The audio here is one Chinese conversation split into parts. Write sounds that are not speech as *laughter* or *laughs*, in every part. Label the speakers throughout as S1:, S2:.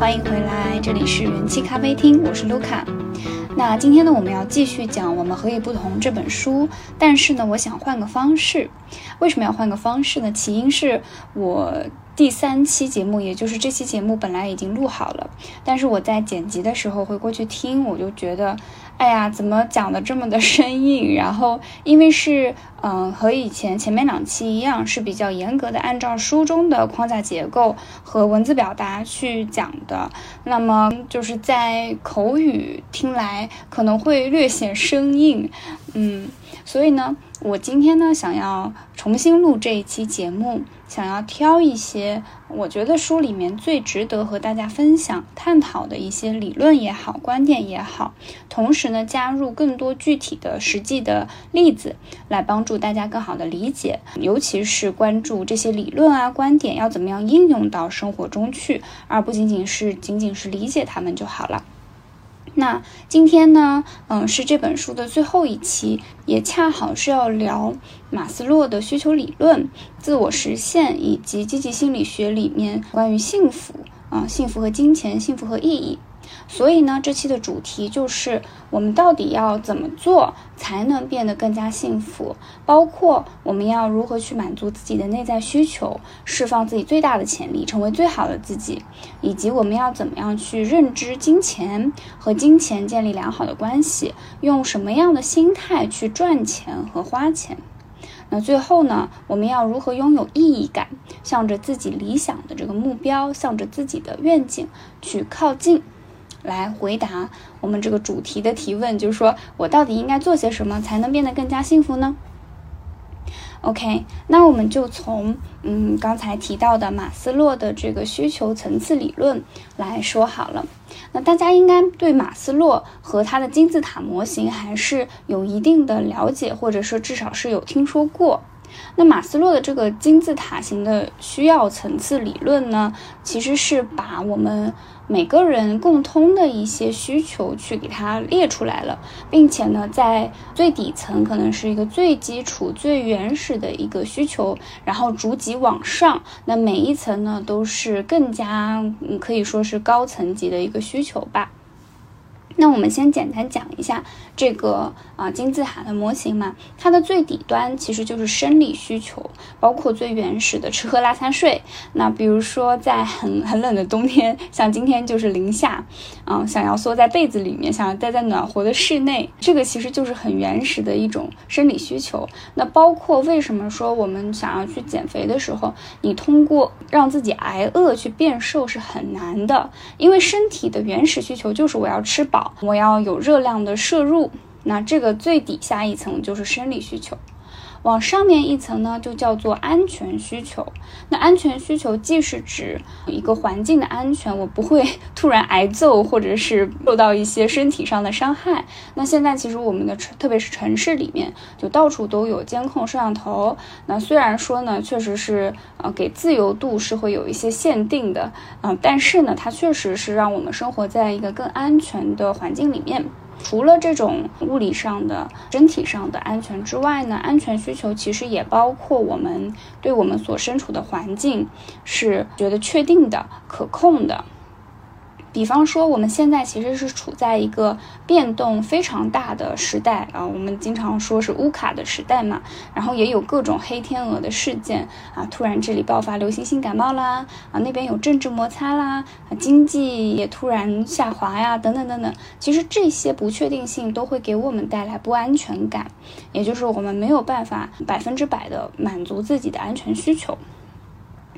S1: 欢迎回来，这里是元气咖啡厅，我是卢卡。那今天呢，我们要继续讲《我们何以不同》这本书，但是呢，我想换个方式。为什么要换个方式呢？起因是我第三期节目，也就是这期节目本来已经录好了，但是我在剪辑的时候会过去听，我就觉得。哎呀，怎么讲的这么的生硬？*laughs* 然后，因为是，嗯，和以前前面两期一样，是比较严格的按照书中的框架结构和文字表达去讲的，那么就是在口语听来可能会略显生硬，嗯，所以呢。我今天呢，想要重新录这一期节目，想要挑一些我觉得书里面最值得和大家分享、探讨的一些理论也好、观点也好，同时呢，加入更多具体的实际的例子，来帮助大家更好的理解，尤其是关注这些理论啊、观点要怎么样应用到生活中去，而不仅仅是仅仅是理解他们就好了。那今天呢，嗯，是这本书的最后一期，也恰好是要聊马斯洛的需求理论、自我实现以及积极心理学里面关于幸福啊、幸福和金钱、幸福和意义。所以呢，这期的主题就是我们到底要怎么做才能变得更加幸福，包括我们要如何去满足自己的内在需求，释放自己最大的潜力，成为最好的自己，以及我们要怎么样去认知金钱和金钱建立良好的关系，用什么样的心态去赚钱和花钱。那最后呢，我们要如何拥有意义感，向着自己理想的这个目标，向着自己的愿景去靠近。来回答我们这个主题的提问，就是说我到底应该做些什么才能变得更加幸福呢？OK，那我们就从嗯刚才提到的马斯洛的这个需求层次理论来说好了。那大家应该对马斯洛和他的金字塔模型还是有一定的了解，或者说至少是有听说过。那马斯洛的这个金字塔型的需要层次理论呢，其实是把我们每个人共通的一些需求去给它列出来了，并且呢，在最底层可能是一个最基础、最原始的一个需求，然后逐级往上，那每一层呢都是更加可以说是高层级的一个需求吧。那我们先简单讲一下这个啊金字塔的模型嘛，它的最底端其实就是生理需求，包括最原始的吃喝拉撒睡。那比如说在很很冷的冬天，像今天就是零下，嗯，想要缩在被子里面，想要待在暖和的室内，这个其实就是很原始的一种生理需求。那包括为什么说我们想要去减肥的时候，你通过让自己挨饿去变瘦是很难的，因为身体的原始需求就是我要吃饱。我要有热量的摄入，那这个最底下一层就是生理需求。往上面一层呢，就叫做安全需求。那安全需求既是指一个环境的安全，我不会 *laughs* 突然挨揍，或者是受到一些身体上的伤害。那现在其实我们的城，特别是城市里面，就到处都有监控摄像头。那虽然说呢，确实是呃给自由度是会有一些限定的，嗯，但是呢，它确实是让我们生活在一个更安全的环境里面。除了这种物理上的、身体上的安全之外呢，安全需求其实也包括我们对我们所身处的环境是觉得确定的、可控的。比方说，我们现在其实是处在一个变动非常大的时代啊，我们经常说是乌卡的时代嘛，然后也有各种黑天鹅的事件啊，突然这里爆发流行性感冒啦，啊那边有政治摩擦啦，经济也突然下滑呀，等等等等，其实这些不确定性都会给我们带来不安全感，也就是我们没有办法百分之百的满足自己的安全需求。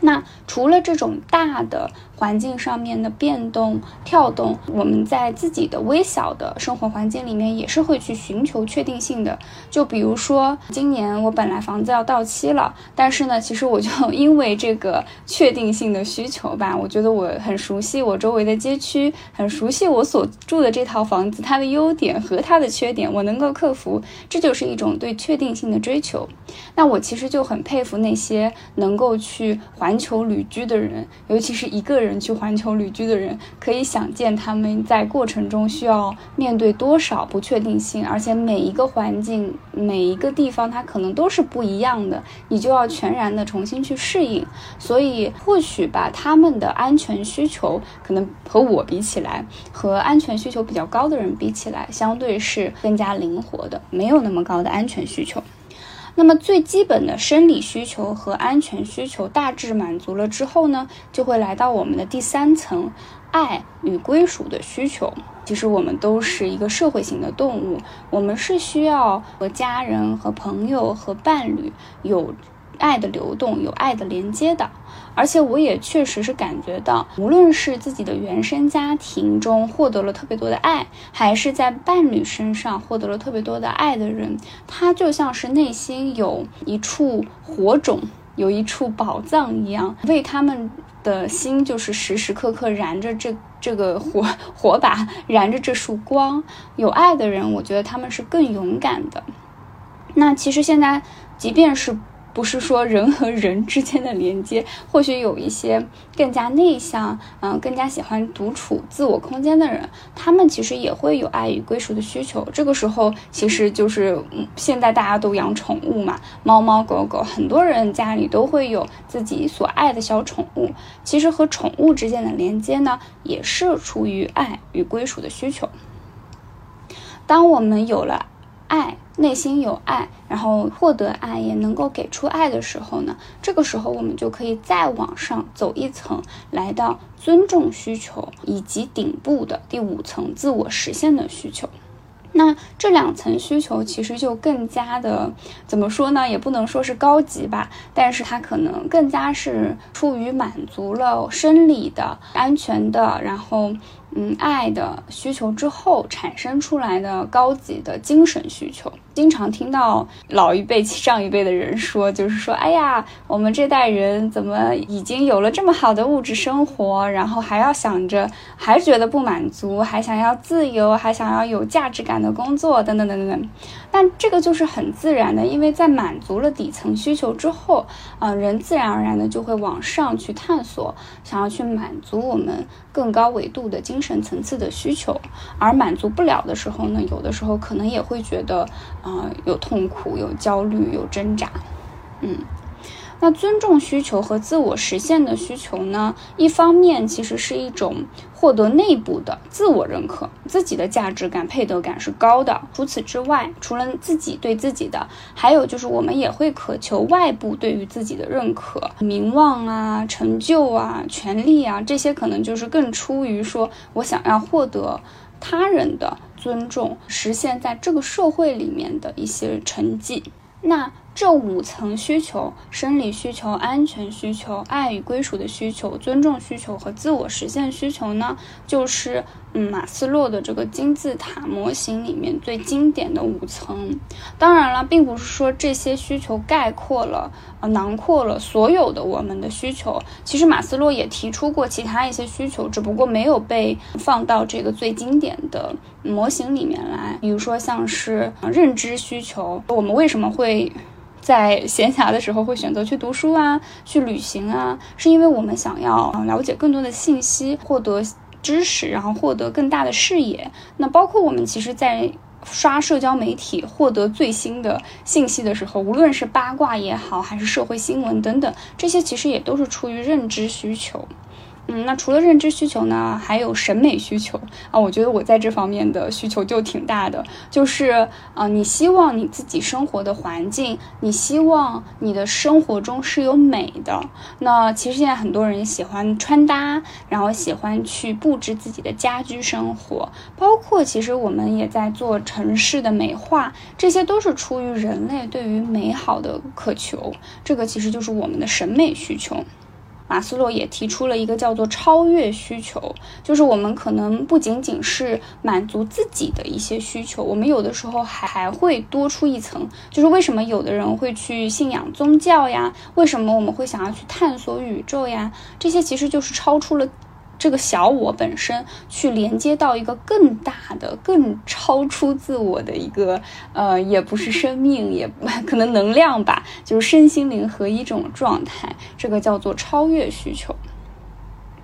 S1: 那除了这种大的环境上面的变动跳动，我们在自己的微小的生活环境里面也是会去寻求确定性的。就比如说，今年我本来房子要到期了，但是呢，其实我就因为这个确定性的需求吧，我觉得我很熟悉我周围的街区，很熟悉我所住的这套房子，它的优点和它的缺点，我能够克服，这就是一种对确定性的追求。那我其实就很佩服那些能够去环球旅居的人，尤其是一个人。去环球旅居的人，可以想见他们在过程中需要面对多少不确定性，而且每一个环境、每一个地方，它可能都是不一样的，你就要全然的重新去适应。所以，或许把他们的安全需求，可能和我比起来，和安全需求比较高的人比起来，相对是更加灵活的，没有那么高的安全需求。那么最基本的生理需求和安全需求大致满足了之后呢，就会来到我们的第三层，爱与归属的需求。其实我们都是一个社会型的动物，我们是需要和家人、和朋友、和伴侣有。爱的流动，有爱的连接的，而且我也确实是感觉到，无论是自己的原生家庭中获得了特别多的爱，还是在伴侣身上获得了特别多的爱的人，他就像是内心有一处火种，有一处宝藏一样，为他们的心就是时时刻刻燃着这这个火火把，燃着这束光。有爱的人，我觉得他们是更勇敢的。那其实现在，即便是。不是说人和人之间的连接，*laughs* 或许有一些更加内向，嗯，更加喜欢独处、自我空间的人，他们其实也会有爱与归属的需求。这个时候，其实就是嗯现在大家都养宠物嘛，猫猫狗狗，很多人家里都会有自己所爱的小宠物。其实和宠物之间的连接呢，也是出于爱与归属的需求。当我们有了爱。内心有爱，然后获得爱，也能够给出爱的时候呢，这个时候我们就可以再往上走一层，来到尊重需求以及顶部的第五层自我实现的需求。那这两层需求其实就更加的怎么说呢？也不能说是高级吧，但是它可能更加是出于满足了生理的安全的，然后。嗯，爱的需求之后产生出来的高级的精神需求，经常听到老一辈、上一辈的人说，就是说，哎呀，我们这代人怎么已经有了这么好的物质生活，然后还要想着，还觉得不满足，还想要自由，还想要有价值感的工作，等等等等等。但这个就是很自然的，因为在满足了底层需求之后，啊，人自然而然的就会往上去探索，想要去满足我们更高维度的精。深层次的需求，而满足不了的时候呢，有的时候可能也会觉得，啊，有痛苦、有焦虑、有挣扎，嗯。那尊重需求和自我实现的需求呢？一方面其实是一种获得内部的自我认可，自己的价值感、配得感是高的。除此之外，除了自己对自己的，还有就是我们也会渴求外部对于自己的认可，名望啊、成就啊、权利啊，这些可能就是更出于说我想要获得他人的尊重，实现在这个社会里面的一些成绩。那。这五层需求：生理需求、安全需求、爱与归属的需求、尊重需求和自我实现需求呢，就是嗯马斯洛的这个金字塔模型里面最经典的五层。当然了，并不是说这些需求概括了、呃囊括了所有的我们的需求。其实马斯洛也提出过其他一些需求，只不过没有被放到这个最经典的模型里面来。比如说像是认知需求，我们为什么会？在闲暇的时候会选择去读书啊，去旅行啊，是因为我们想要了解更多的信息，获得知识，然后获得更大的视野。那包括我们其实，在刷社交媒体获得最新的信息的时候，无论是八卦也好，还是社会新闻等等，这些其实也都是出于认知需求。嗯，那除了认知需求呢，还有审美需求啊。我觉得我在这方面的需求就挺大的，就是啊，你希望你自己生活的环境，你希望你的生活中是有美的。那其实现在很多人喜欢穿搭，然后喜欢去布置自己的家居生活，包括其实我们也在做城市的美化，这些都是出于人类对于美好的渴求。这个其实就是我们的审美需求。马斯洛也提出了一个叫做超越需求，就是我们可能不仅仅是满足自己的一些需求，我们有的时候还还会多出一层，就是为什么有的人会去信仰宗教呀？为什么我们会想要去探索宇宙呀？这些其实就是超出了。这个小我本身去连接到一个更大的、更超出自我的一个，呃，也不是生命，也 *laughs* 可能能量吧，就是身心灵合一这种状态，这个叫做超越需求。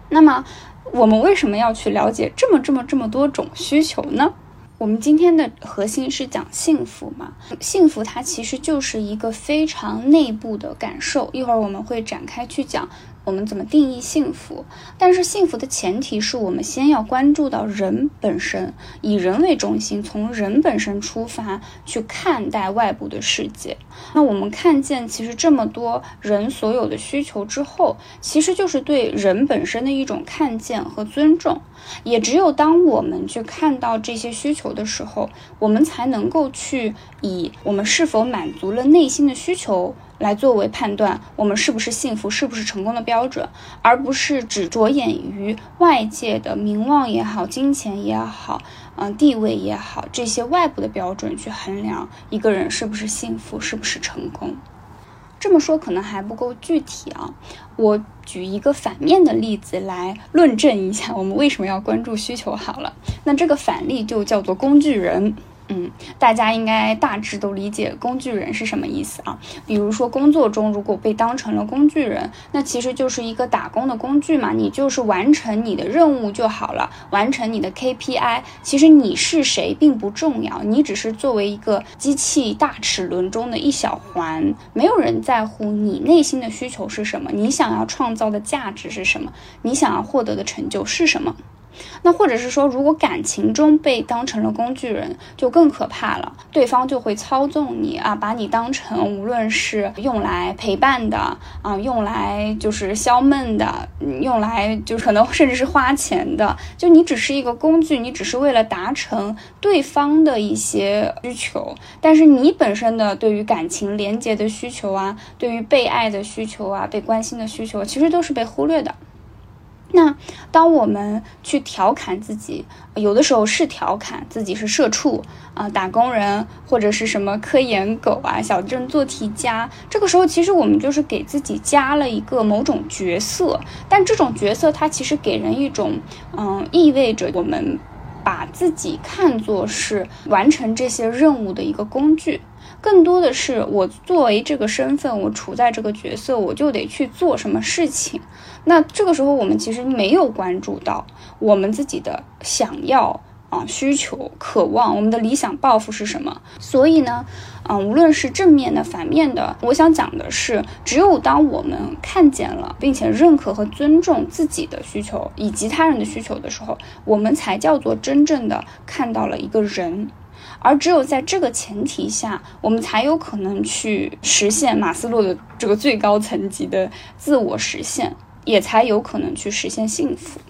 S1: 那么，我们为什么要去了解这么这么这么多种需求呢？我们今天的核心是讲幸福嘛？幸福它其实就是一个非常内部的感受。一会儿我们会展开去讲。我们怎么定义幸福？但是幸福的前提是我们先要关注到人本身，以人为中心，从人本身出发去看待外部的世界。那我们看见其实这么多人所有的需求之后，其实就是对人本身的一种看见和尊重。也只有当我们去看到这些需求的时候，我们才能够去以我们是否满足了内心的需求。来作为判断我们是不是幸福、是不是成功的标准，而不是只着眼于外界的名望也好、金钱也好、嗯地位也好这些外部的标准去衡量一个人是不是幸福、是不是成功。这么说可能还不够具体啊，我举一个反面的例子来论证一下我们为什么要关注需求好了。那这个反例就叫做工具人。嗯，大家应该大致都理解工具人是什么意思啊？比如说工作中如果被当成了工具人，那其实就是一个打工的工具嘛，你就是完成你的任务就好了，完成你的 KPI。其实你是谁并不重要，你只是作为一个机器大齿轮中的一小环，没有人在乎你内心的需求是什么，你想要创造的价值是什么，你想要获得的成就是什么。那或者是说，如果感情中被当成了工具人，就更可怕了。对方就会操纵你啊，把你当成无论是用来陪伴的啊，用来就是消闷的，用来就可能甚至是花钱的。就你只是一个工具，你只是为了达成对方的一些需求，但是你本身的对于感情连接的需求啊，对于被爱的需求啊，被关心的需求，其实都是被忽略的。那当我们去调侃自己，有的时候是调侃自己是社畜啊、打工人或者是什么科研狗啊、小镇做题家，这个时候其实我们就是给自己加了一个某种角色，但这种角色它其实给人一种，嗯，意味着我们把自己看作是完成这些任务的一个工具。更多的是我作为这个身份，我处在这个角色，我就得去做什么事情。那这个时候，我们其实没有关注到我们自己的想要啊、需求、渴望，我们的理想抱负是什么。所以呢，嗯，无论是正面的、反面的，我想讲的是，只有当我们看见了，并且认可和尊重自己的需求以及他人的需求的时候，我们才叫做真正的看到了一个人。而只有在这个前提下，我们才有可能去实现马斯洛的这个最高层级的自我实现，也才有可能去实现幸福。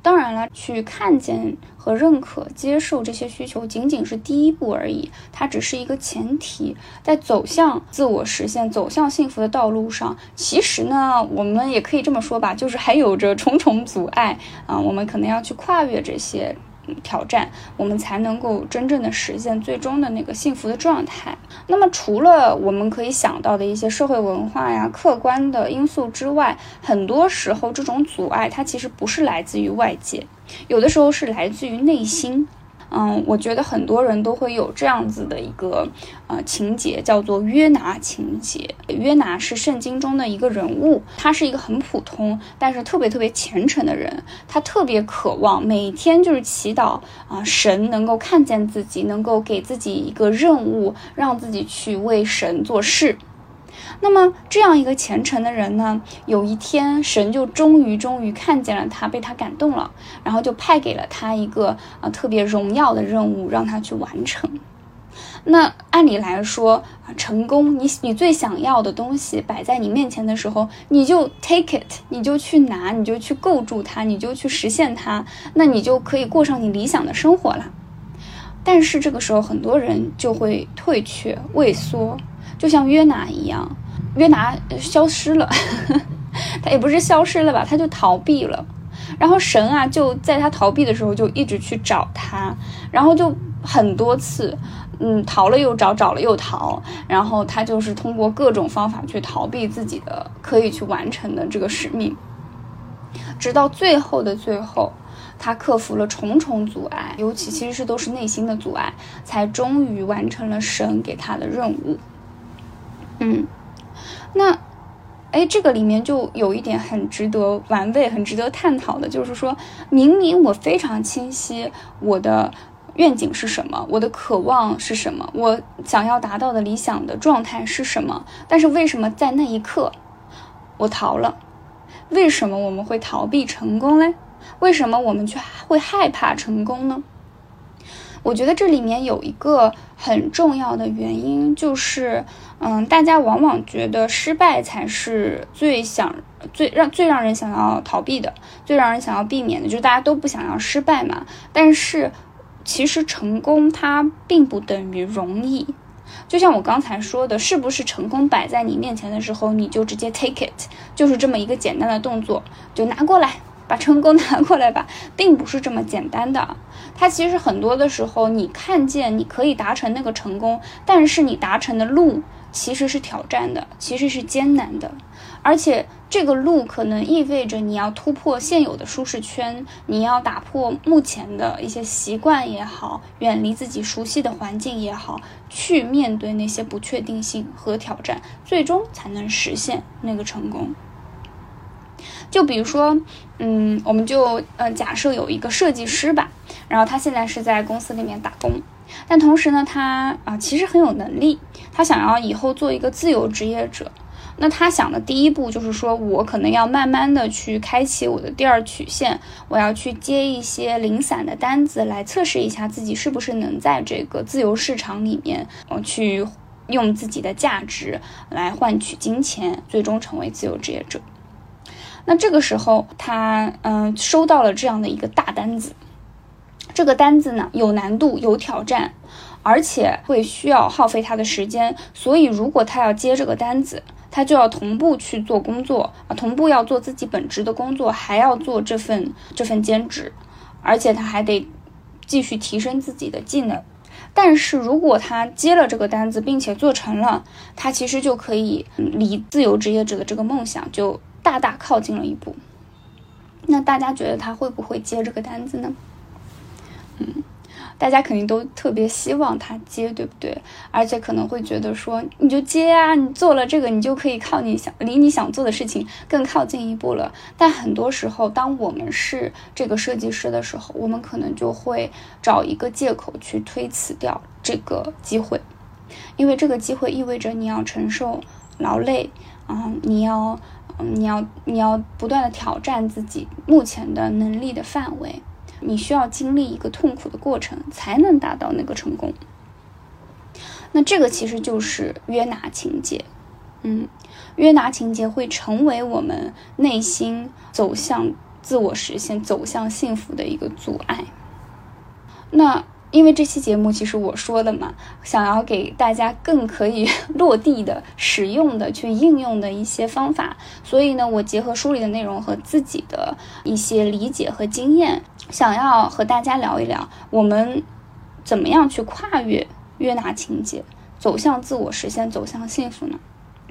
S1: 当然了，去看见和认可、接受这些需求，仅仅是第一步而已，它只是一个前提。在走向自我实现、走向幸福的道路上，其实呢，我们也可以这么说吧，就是还有着重重阻碍啊，我们可能要去跨越这些。挑战，我们才能够真正的实现最终的那个幸福的状态。那么，除了我们可以想到的一些社会文化呀、客观的因素之外，很多时候这种阻碍它其实不是来自于外界，有的时候是来自于内心。嗯，我觉得很多人都会有这样子的一个呃情节，叫做约拿情节。约拿是圣经中的一个人物，他是一个很普通，但是特别特别虔诚的人。他特别渴望每天就是祈祷啊，神能够看见自己，能够给自己一个任务，让自己去为神做事。那么这样一个虔诚的人呢，有一天神就终于终于看见了他，被他感动了，然后就派给了他一个啊特别荣耀的任务，让他去完成。*laughs* 那按理来说，成功，你你最想要的东西摆在你面前的时候，你就 take it，你就去拿，你就去构筑它，你就去实现它，那你就可以过上你理想的生活了。但是这个时候，很多人就会退却、畏缩，就像约拿一样。约拿消失了，*laughs* 他也不是消失了吧，他就逃避了。然后神啊，就在他逃避的时候，就一直去找他，然后就很多次，嗯，逃了又找，找了又逃。然后他就是通过各种方法去逃避自己的可以去完成的这个使命，直到最后的最后，他克服了重重阻碍，尤其其实是都是内心的阻碍，才终于完成了神给他的任务。嗯。那哎，这个里面就有一点很值得玩味、很值得探讨的，就是说明明我非常清晰我的愿景是什么，我的渴望是什么，我想要达到的理想的状态是什么，但是为什么在那一刻我逃了？为什么我们会逃避成功嘞？为什么我们却会害怕成功呢？我觉得这里面有一个很重要的原因，就是，嗯，大家往往觉得失败才是最想、最让、最让人想要逃避的，最让人想要避免的，就是大家都不想要失败嘛。但是，其实成功它并不等于容易。就像我刚才说的，是不是成功摆在你面前的时候，你就直接 take it，就是这么一个简单的动作，就拿过来。把成功拿过来吧，并不是这么简单的。它其实很多的时候，你看见你可以达成那个成功，但是你达成的路其实是挑战的，其实是艰难的。而且这个路可能意味着你要突破现有的舒适圈，你要打破目前的一些习惯也好，远离自己熟悉的环境也好，去面对那些不确定性和挑战，最终才能实现那个成功。就比如说，嗯，我们就呃假设有一个设计师吧，然后他现在是在公司里面打工，但同时呢，他啊其实很有能力，他想要以后做一个自由职业者。那他想的第一步就是说，我可能要慢慢的去开启我的第二曲线，我要去接一些零散的单子，来测试一下自己是不是能在这个自由市场里面，呃，去用自己的价值来换取金钱，最终成为自由职业者。那这个时候，他嗯收到了这样的一个大单子，这个单子呢有难度、有挑战，而且会需要耗费他的时间。所以，如果他要接这个单子，他就要同步去做工作啊，同步要做自己本职的工作，还要做这份这份兼职，而且他还得继续提升自己的技能。但是如果他接了这个单子，并且做成了，他其实就可以离自由职业者的这个梦想就。大大靠近了一步，那大家觉得他会不会接这个单子呢？嗯，大家肯定都特别希望他接，对不对？而且可能会觉得说，你就接啊，你做了这个，你就可以靠你想离你想做的事情更靠近一步了。但很多时候，当我们是这个设计师的时候，我们可能就会找一个借口去推辞掉这个机会，因为这个机会意味着你要承受劳累，嗯，你要。嗯，你要你要不断的挑战自己目前的能力的范围，你需要经历一个痛苦的过程，才能达到那个成功。那这个其实就是约拿情节，嗯，约拿情节会成为我们内心走向自我实现、走向幸福的一个阻碍。那。因为这期节目其实我说的嘛，想要给大家更可以 *laughs* 落地的、使用的、去应用的一些方法，所以呢，我结合书里的内容和自己的一些理解和经验，想要和大家聊一聊，我们怎么样去跨越约拿情节，走向自我实现，走向幸福呢？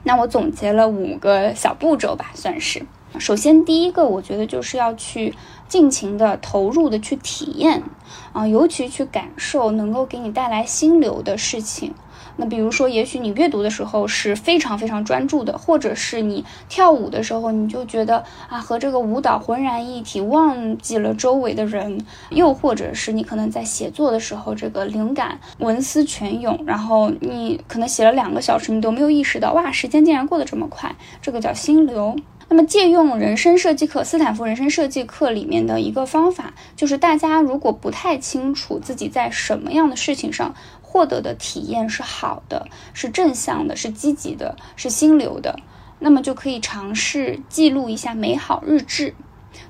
S1: 那我总结了五个小步骤吧，算是。首先，第一个，我觉得就是要去尽情的投入的去体验，啊，尤其去感受能够给你带来心流的事情。那比如说，也许你阅读的时候是非常非常专注的，或者是你跳舞的时候，你就觉得啊，和这个舞蹈浑然一体，忘记了周围的人；又或者是你可能在写作的时候，这个灵感文思泉涌，然后你可能写了两个小时，你都没有意识到，哇，时间竟然过得这么快，这个叫心流。那么，借用人生设计课斯坦福人生设计课里面的一个方法，就是大家如果不太清楚自己在什么样的事情上获得的体验是好的、是正向的、是积极的、是心流的，那么就可以尝试记录一下美好日志，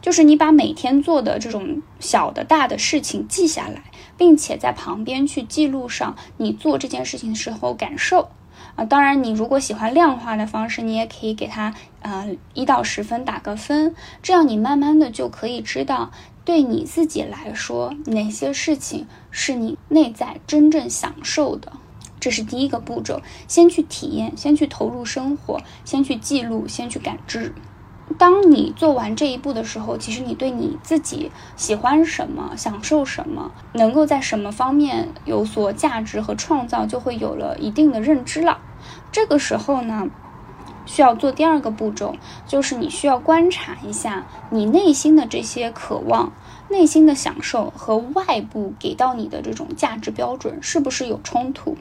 S1: 就是你把每天做的这种小的、大的事情记下来，并且在旁边去记录上你做这件事情的时候感受。啊，当然，你如果喜欢量化的方式，你也可以给它，呃，一到十分打个分，这样你慢慢的就可以知道，对你自己来说，哪些事情是你内在真正享受的。这是第一个步骤，先去体验，先去投入生活，先去记录，先去感知。当你做完这一步的时候，其实你对你自己喜欢什么、享受什么、能够在什么方面有所价值和创造，就会有了一定的认知了。这个时候呢，需要做第二个步骤，就是你需要观察一下你内心的这些渴望、内心的享受和外部给到你的这种价值标准是不是有冲突。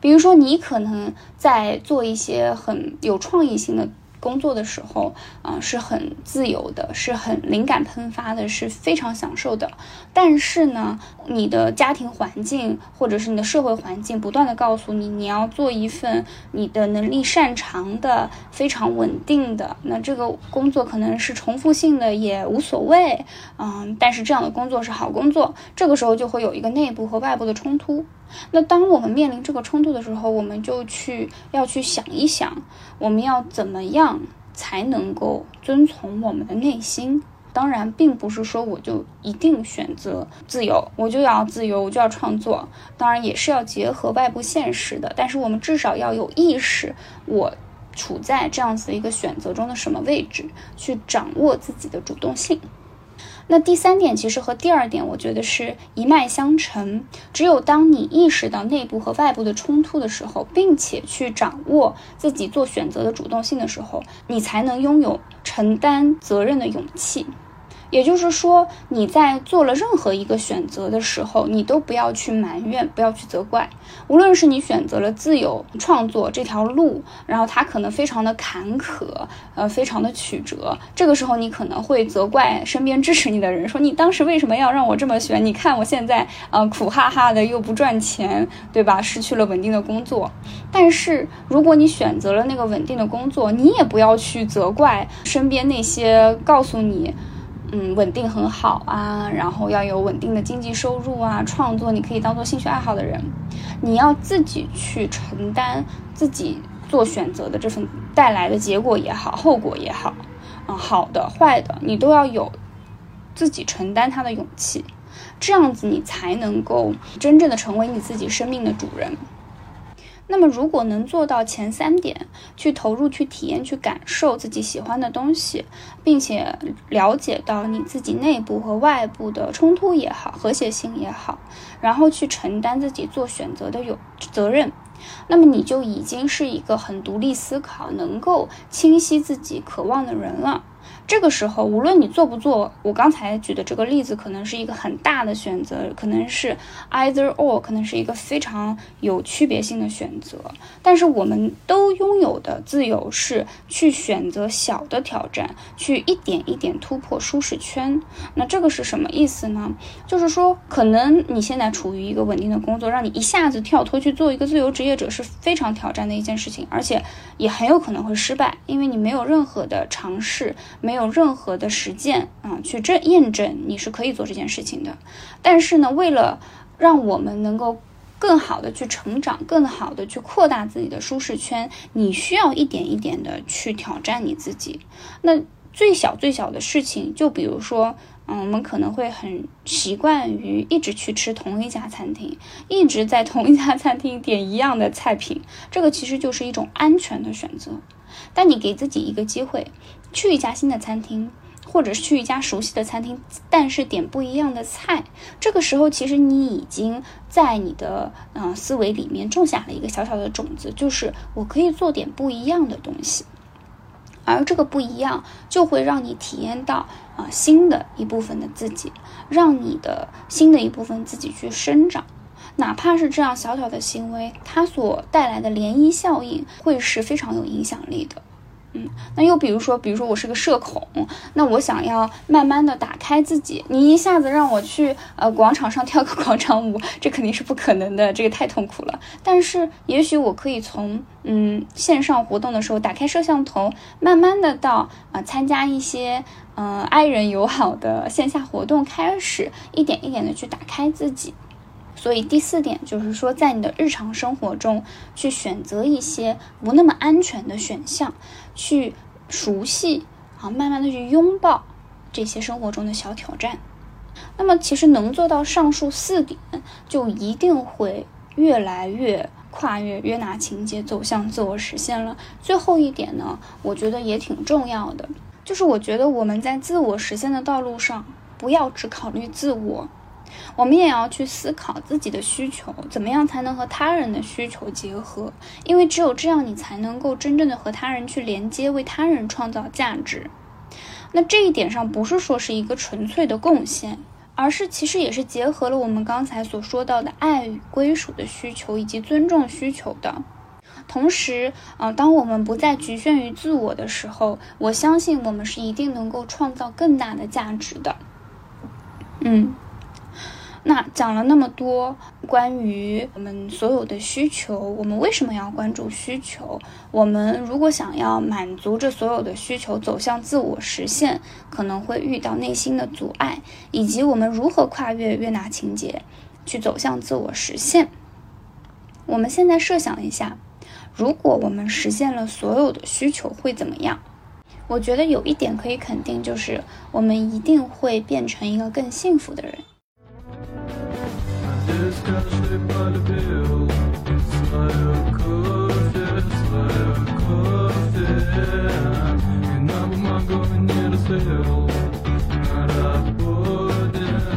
S1: 比如说，你可能在做一些很有创意性的。工作的时候啊，是很自由的，是很灵感喷发的，是非常享受的。但是呢，你的家庭环境或者是你的社会环境不断的告诉你，你要做一份你的能力擅长的、非常稳定的。那这个工作可能是重复性的，也无所谓。嗯，但是这样的工作是好工作。这个时候就会有一个内部和外部的冲突。那当我们面临这个冲突的时候，我们就去要去想一想，我们要怎么样才能够遵从我们的内心？当然，并不是说我就一定选择自由，我就要自由，我就要创作。当然，也是要结合外部现实的。但是，我们至少要有意识，我处在这样子一个选择中的什么位置，去掌握自己的主动性。那第三点其实和第二点，我觉得是一脉相承。只有当你意识到内部和外部的冲突的时候，并且去掌握自己做选择的主动性的时候，你才能拥有承担责任的勇气。也就是说，你在做了任何一个选择的时候，你都不要去埋怨，不要去责怪。无论是你选择了自由创作这条路，然后它可能非常的坎坷，呃，非常的曲折，这个时候你可能会责怪身边支持你的人，说你当时为什么要让我这么选？你看我现在，嗯，苦哈哈的又不赚钱，对吧？失去了稳定的工作。但是如果你选择了那个稳定的工作，你也不要去责怪身边那些告诉你。嗯，稳定很好啊，然后要有稳定的经济收入啊，创作你可以当做兴趣爱好的人，你要自己去承担自己做选择的这份带来的结果也好，后果也好，嗯，好的坏的，你都要有自己承担它的勇气，这样子你才能够真正的成为你自己生命的主人。那么，如果能做到前三点，去投入、去体验、去感受自己喜欢的东西，并且了解到你自己内部和外部的冲突也好、和谐性也好，然后去承担自己做选择的有责任，那么你就已经是一个很独立思考、能够清晰自己渴望的人了。这个时候，无论你做不做，我刚才举的这个例子，可能是一个很大的选择，可能是 either or，可能是一个非常有区别性的选择。但是，我们都拥有的自由是去选择小的挑战，去一点一点突破舒适圈。那这个是什么意思呢？就是说，可能你现在处于一个稳定的工作，让你一下子跳脱去做一个自由职业者是非常挑战的一件事情，而且也很有可能会失败，因为你没有任何的尝试。没没有任何的实践啊，去证验证你是可以做这件事情的。但是呢，为了让我们能够更好的去成长，更好的去扩大自己的舒适圈，你需要一点一点的去挑战你自己。那最小最小的事情，就比如说，嗯，我们可能会很习惯于一直去吃同一家餐厅，一直在同一家餐厅点一样的菜品，这个其实就是一种安全的选择。但你给自己一个机会。去一家新的餐厅，或者是去一家熟悉的餐厅，但是点不一样的菜。这个时候，其实你已经在你的嗯思维里面种下了一个小小的种子，就是我可以做点不一样的东西。而这个不一样，就会让你体验到啊新的一部分的自己，让你的新的一部分自己去生长。哪怕是这样小小的行为，它所带来的涟漪效应，会是非常有影响力的。嗯，那又比如说，比如说我是个社恐，那我想要慢慢的打开自己，你一下子让我去呃广场上 *laughs* 跳个广场舞，这肯定是不可能的，这个太痛苦了。但是也许我可以从嗯线上活动的时候打开摄像头，慢慢的到啊参加一些嗯爱人友好的线下活动开始，一点一点的去打开自己。所以第四点就是说，在你的日常生活中去选择一些不那么安全的选项，去熟悉啊，慢慢的去拥抱这些生活中的小挑战。那么，其实能做到上述四点，就一定会越来越跨越约拿情节，走向自我实现了。最后一点呢，我觉得也挺重要的，就是我觉得我们在自我实现的道路上，不要只考虑自我。我们也要去思考自己的需求，怎么样才能和他人的需求结合？因为只有这样，你才能够真正的和他人去连接，为他人创造价值。那这一点上，不是说是一个纯粹的贡献，而是其实也是结合了我们刚才所说到的爱与归属的需求以及尊重需求的。同时，啊，当我们不再局限于自我的时候，我相信我们是一定能够创造更大的价值的。嗯，那讲了那么多关于我们所有的需求，我们为什么要关注需求？我们如果想要满足这所有的需求，走向自我实现，可能会遇到内心的阻碍，以及我们如何跨越悦纳情节，去走向自我实现？我们现在设想一下。如果我们实现了所有的需求，会怎么样？我觉得有一点可以肯定，就是我们一定会变成一个更幸福的人。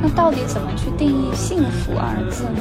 S1: 那到底怎么去定义“幸福”二字呢？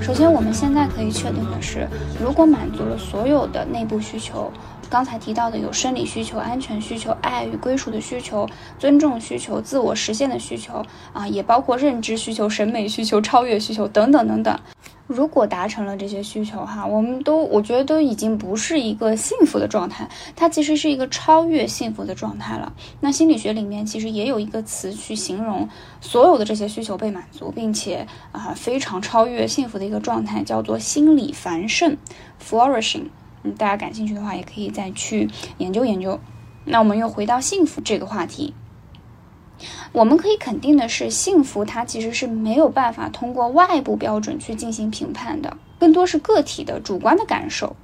S1: 首先，我们现在可以确定的是，如果满足了所有的内部需求，刚才提到的有生理需求、安全需求、爱与归属的需求、尊重需求、自我实现的需求啊，也包括认知需求、审美需求、超越需求等等等等。如果达成了这些需求，哈，我们都我觉得都已经不是一个幸福的状态，它其实是一个超越幸福的状态了。那心理学里面其实也有一个词去形容所有的这些需求被满足，并且啊非常超越幸福的一个状态，叫做心理繁盛 （flourishing）。大家感兴趣的话，也可以再去研究研究。那我们又回到幸福这个话题。我们可以肯定的是，幸福它其实是没有办法通过外部标准去进行评判的，更多是个体的主观的感受。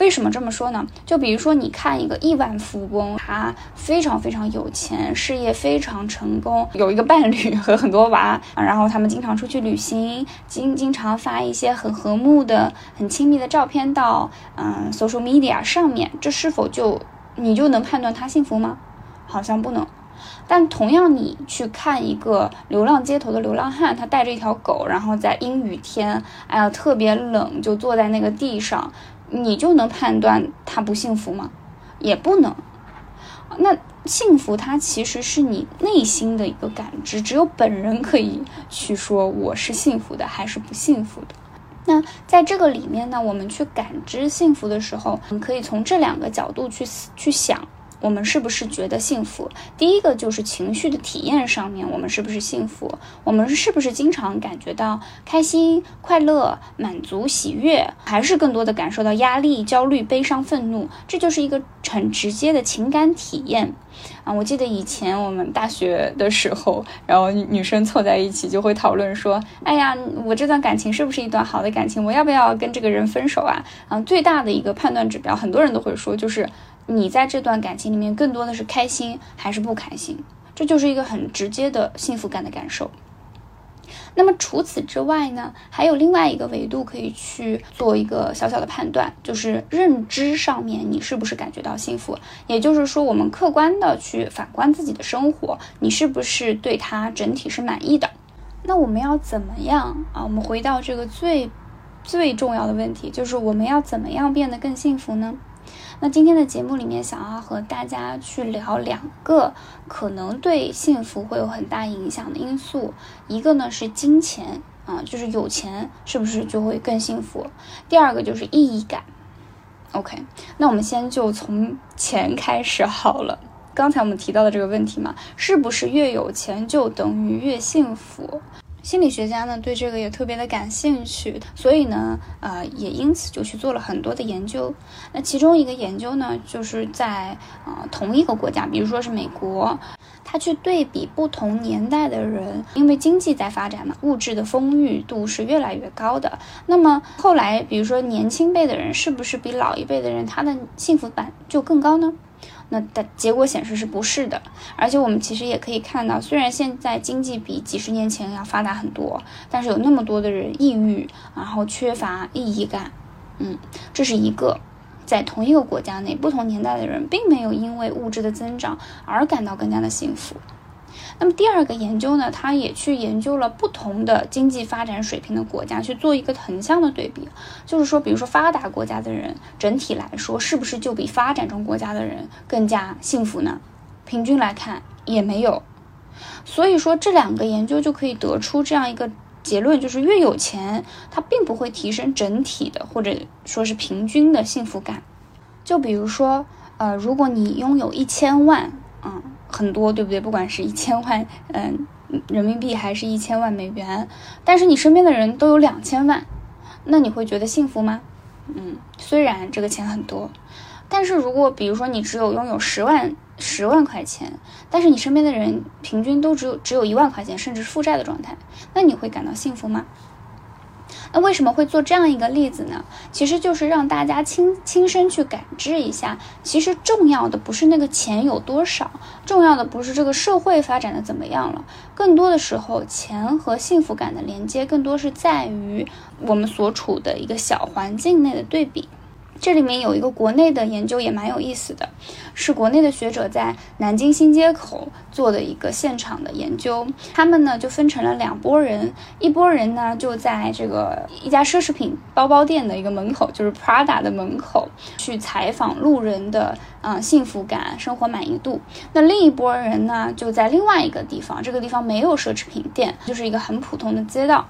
S1: 为什么这么说呢？就比如说，你看一个亿万富翁，他非常非常有钱，事业非常成功，有一个伴侣和很多娃，然后他们经常出去旅行，经经常发一些很和睦的、很亲密的照片到嗯 social media 上面，这是否就你就能判断他幸福吗？好像不能。但同样，你去看一个流浪街头的流浪汉，他带着一条狗，然后在阴雨天，哎呀，特别冷，就坐在那个地上，你就能判断他不幸福吗？也不能。那幸福，它其实是你内心的一个感知，只有本人可以去说我是幸福的还是不幸福的。那在这个里面呢，我们去感知幸福的时候，我们可以从这两个角度去去想。我们是不是觉得幸福？第一个就是情绪的体验上面，我们是不是幸福？我们是不是经常感觉到开心、快乐、满足、喜悦，还是更多的感受到压力、焦虑、悲伤、愤怒？这就是一个很直接的情感体验啊！我记得以前我们大学的时候，然后女生凑在一起就会讨论说：“哎呀，我这段感情是不是一段好的感情？我要不要跟这个人分手啊？”嗯，最大的一个判断指标，很多人都会说就是。你在这段感情里面更多的是开心还是不开心？这就是一个很直接的幸福感的感受。那么除此之外呢，还有另外一个维度可以去做一个小小的判断，就是认知上面你是不是感觉到幸福？也就是说，我们客观的去反观自己的生活，你是不是对它整体是满意的？那我们要怎么样啊？我们回到这个最最重要的问题，就是我们要怎么样变得更幸福呢？那今天的节目里面，想要和大家去聊两个可能对幸福会有很大影响的因素，一个呢是金钱啊，就是有钱是不是就会更幸福？第二个就是意义感。OK，那我们先就从钱开始好了。刚才我们提到的这个问题嘛，是不是越有钱就等于越幸福？心理学家呢对这个也特别的感兴趣，所以呢，呃，也因此就去做了很多的研究。那其中一个研究呢，就是在呃同一个国家，比如说是美国，他去对比不同年代的人，因为经济在发展嘛，物质的丰裕度是越来越高的。那么后来，比如说年轻辈的人，是不是比老一辈的人他的幸福感就更高呢？那的结果显示是不是的，而且我们其实也可以看到，虽然现在经济比几十年前要发达很多，但是有那么多的人抑郁，然后缺乏意义感，嗯，这是一个，在同一个国家内，不同年代的人并没有因为物质的增长而感到更加的幸福。那么第二个研究呢，他也去研究了不同的经济发展水平的国家，去做一个横向的对比，就是说，比如说发达国家的人整体来说，是不是就比发展中国家的人更加幸福呢？平均来看也没有。所以说，这两个研究就可以得出这样一个结论，就是越有钱，它并不会提升整体的或者说是平均的幸福感。就比如说，呃，如果你拥有一千万，嗯，很多，对不对？不管是一千万，嗯，人民币还是一千万美元，但是你身边的人都有两千万，那你会觉得幸福吗？嗯，虽然这个钱很多，但是如果比如说你只有拥有十万。十万块钱，但是你身边的人平均都只有只有一万块钱，甚至负债的状态，那你会感到幸福吗？那为什么会做这样一个例子呢？其实就是让大家亲亲身去感知一下，其实重要的不是那个钱有多少，重要的不是这个社会发展的怎么样了，更多的时候，钱和幸福感的连接，更多是在于我们所处的一个小环境内的对比。这里面有一个国内的研究也蛮有意思的，是国内的学者在南京新街口做的一个现场的研究。他们呢就分成了两拨人，一拨人呢就在这个一家奢侈品包包店的一个门口，就是 Prada 的门口去采访路人的啊幸福感、生活满意度。那另一拨人呢就在另外一个地方，这个地方没有奢侈品店，就是一个很普通的街道。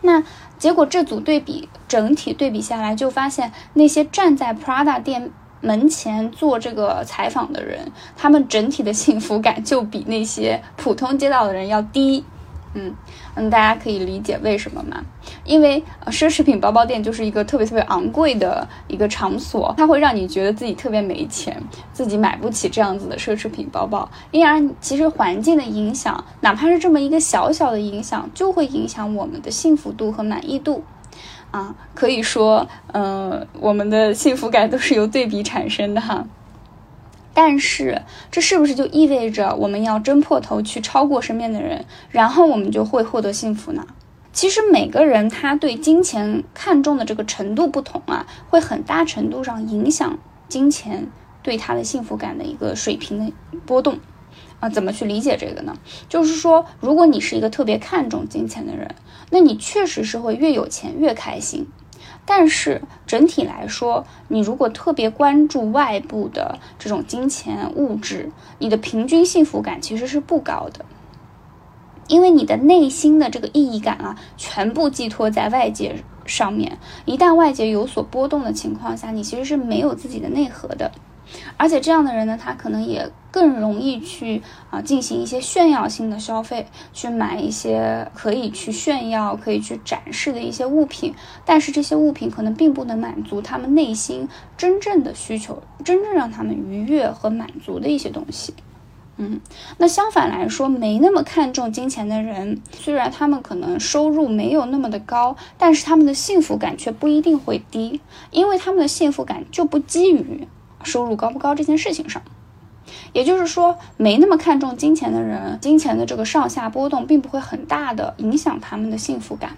S1: 那结果这组对比整体对比下来，就发现那些站在 Prada 店门前做这个采访的人，他们整体的幸福感就比那些普通街道的人要低。嗯嗯，大家可以理解为什么吗？因为奢侈品包包店就是一个特别特别昂贵的一个场所，它会让你觉得自己特别没钱，自己买不起这样子的奢侈品包包。因而，其实环境的影响，哪怕是这么一个小小的影响，就会影响我们的幸福度和满意度。啊，可以说，嗯，我们的幸福感都是由对比产生的哈。但是，这是不是就意味着我们要争破头去超过身边的人，然后我们就会获得幸福呢？其实每个人他对金钱看重的这个程度不同啊，会很大程度上影响金钱对他的幸福感的一个水平的波动啊。怎么去理解这个呢？就是说，如果你是一个特别看重金钱的人，那你确实是会越有钱越开心。但是整体来说，你如果特别关注外部的这种金钱物质，你的平均幸福感其实是不高的，因为你的内心的这个意义感啊，全部寄托在外界上面。一旦外界有所波动的情况下，你其实是没有自己的内核的。而且这样的人呢，他可能也更容易去啊进行一些炫耀性的消费，去买一些可以去炫耀、可以去展示的一些物品。但是这些物品可能并不能满足他们内心真正的需求，真正让他们愉悦和满足的一些东西。嗯，那相反来说，没那么看重金钱的人，虽然他们可能收入没有那么的高，但是他们的幸福感却不一定会低，因为他们的幸福感就不基于。收入高不高这件事情上，也就是说，没那么看重金钱的人，金钱的这个上下波动并不会很大的影响他们的幸福感。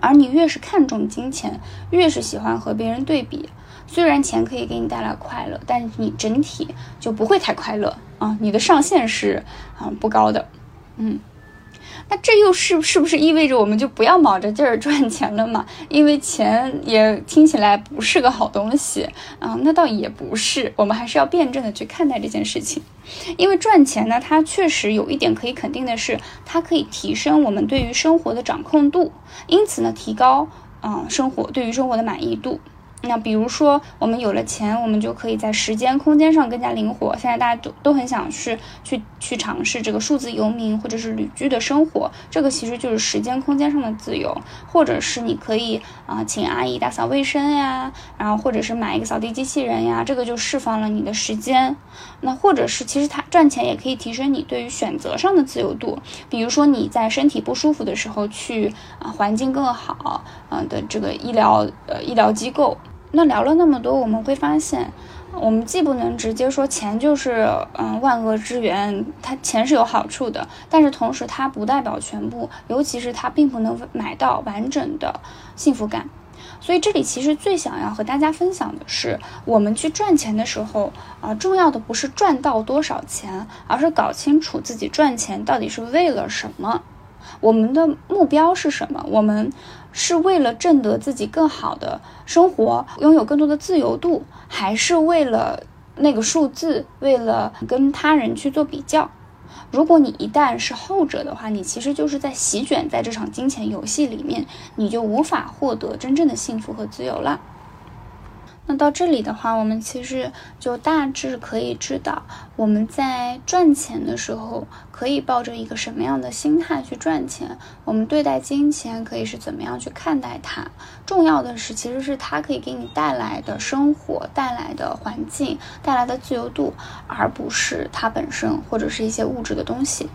S1: 而你越是看重金钱，越是喜欢和别人对比。虽然钱可以给你带来快乐，但是你整体就不会太快乐啊，你的上限是啊不高的，嗯。那这又是是不是意味着我们就不要卯着劲儿赚钱了嘛？*laughs* 因为钱也听起来不是个好东西啊。那倒也不是，我们还是要辩证的去看待这件事情。因为赚钱呢，它确实有一点可以肯定的是，它可以提升我们对于生活的掌控度，因此呢，提高啊生活对于生活的满意度。那比如说，我们有了钱，我们就可以在时间、空间上更加灵活。现在大家都都很想去去去尝试这个数字游民或者是旅居的生活，这个其实就是时间、空间上的自由。或者是你可以啊，请阿姨打扫卫生呀，然后或者是买一个扫地机器人呀，这个就释放了你的时间。那或者是其实它赚钱也可以提升你对于选择上的自由度。比如说你在身体不舒服的时候去啊，环境更好啊的这个医疗呃医疗机构。那聊了那么多，我们会发现，我们既不能直接说钱就是嗯万恶之源，它钱是有好处的，但是同时它不代表全部，尤其是它并不能买到完整的幸福感。所以这里其实最想要和大家分享的是，我们去赚钱的时候啊，重要的不是赚到多少钱，而是搞清楚自己赚钱到底是为了什么，我们的目标是什么？我们是为了挣得自己更好的生活，拥有更多的自由度，还是为了那个数字，为了跟他人去做比较？如果你一旦是后者的话，你其实就是在席卷在这场金钱游戏里面，你就无法获得真正的幸福和自由了。那到这里的话，我们其实就大致可以知道，我们在赚钱的时候可以抱着一个什么样的心态去赚钱。我们对待金钱可以是怎么样去看待它？重要的是，其实是它可以给你带来的生活、带来的环境、带来的自由度，而不是它本身或者是一些物质的东西。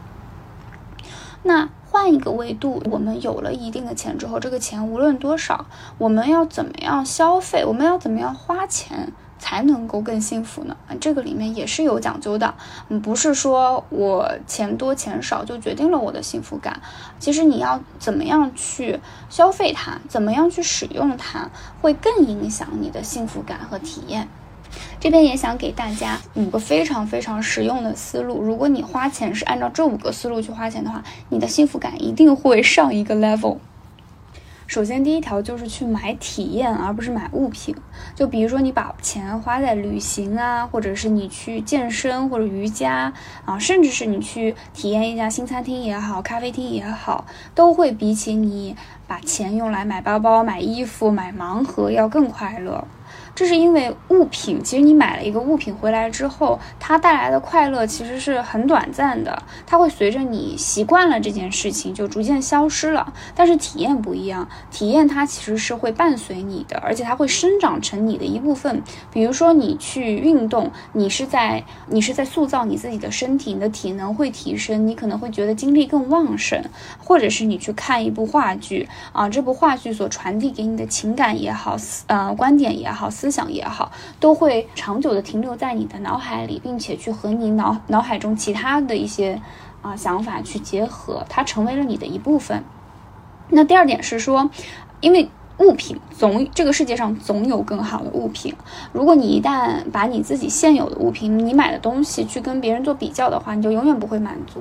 S1: 那。换一个维度，我们有了一定的钱之后，这个钱无论多少，我们要怎么样消费？我们要怎么样花钱才能够更幸福呢？这个里面也是有讲究的。嗯，不是说我钱多钱少就决定了我的幸福感。其实你要怎么样去消费它，怎么样去使用它，会更影响你的幸福感和体验。这边也想给大家五个非常非常实用的思路。如果你花钱是按照这五个思路去花钱的话，你的幸福感一定会上一个 *laughs* level。首先，第一条就是去买体验，而不是买物品。就比如说，你把钱花在旅行啊，或者是你去健身或者瑜伽啊，甚至是你去体验一家新餐厅也好，咖啡厅也好，都会比起你把钱用来买包包、买衣服、买盲盒要更快乐。这是因为物品，其实你买了一个物品回来之后，它带来的快乐其实是很短暂的，它会随着你习惯了这件事情就逐渐消失了。但是体验不一样，体验它其实是会伴随你的，而且它会生长成你的一部分。比如说你去运动，你是在你是在塑造你自己的身体，你的体能会提升，你可能会觉得精力更旺盛。或者是你去看一部话剧啊，这部话剧所传递给你的情感也好，呃，观点也好。思想也好，都会长久的停留在你的脑海里，并且去和你脑脑海中其他的一些啊想法去结合，它成为了你的一部分。那第二点是说，因为物品总这个世界上总有更好的物品，如果你一旦把你自己现有的物品，你买的东西去跟别人做比较的话，你就永远不会满足，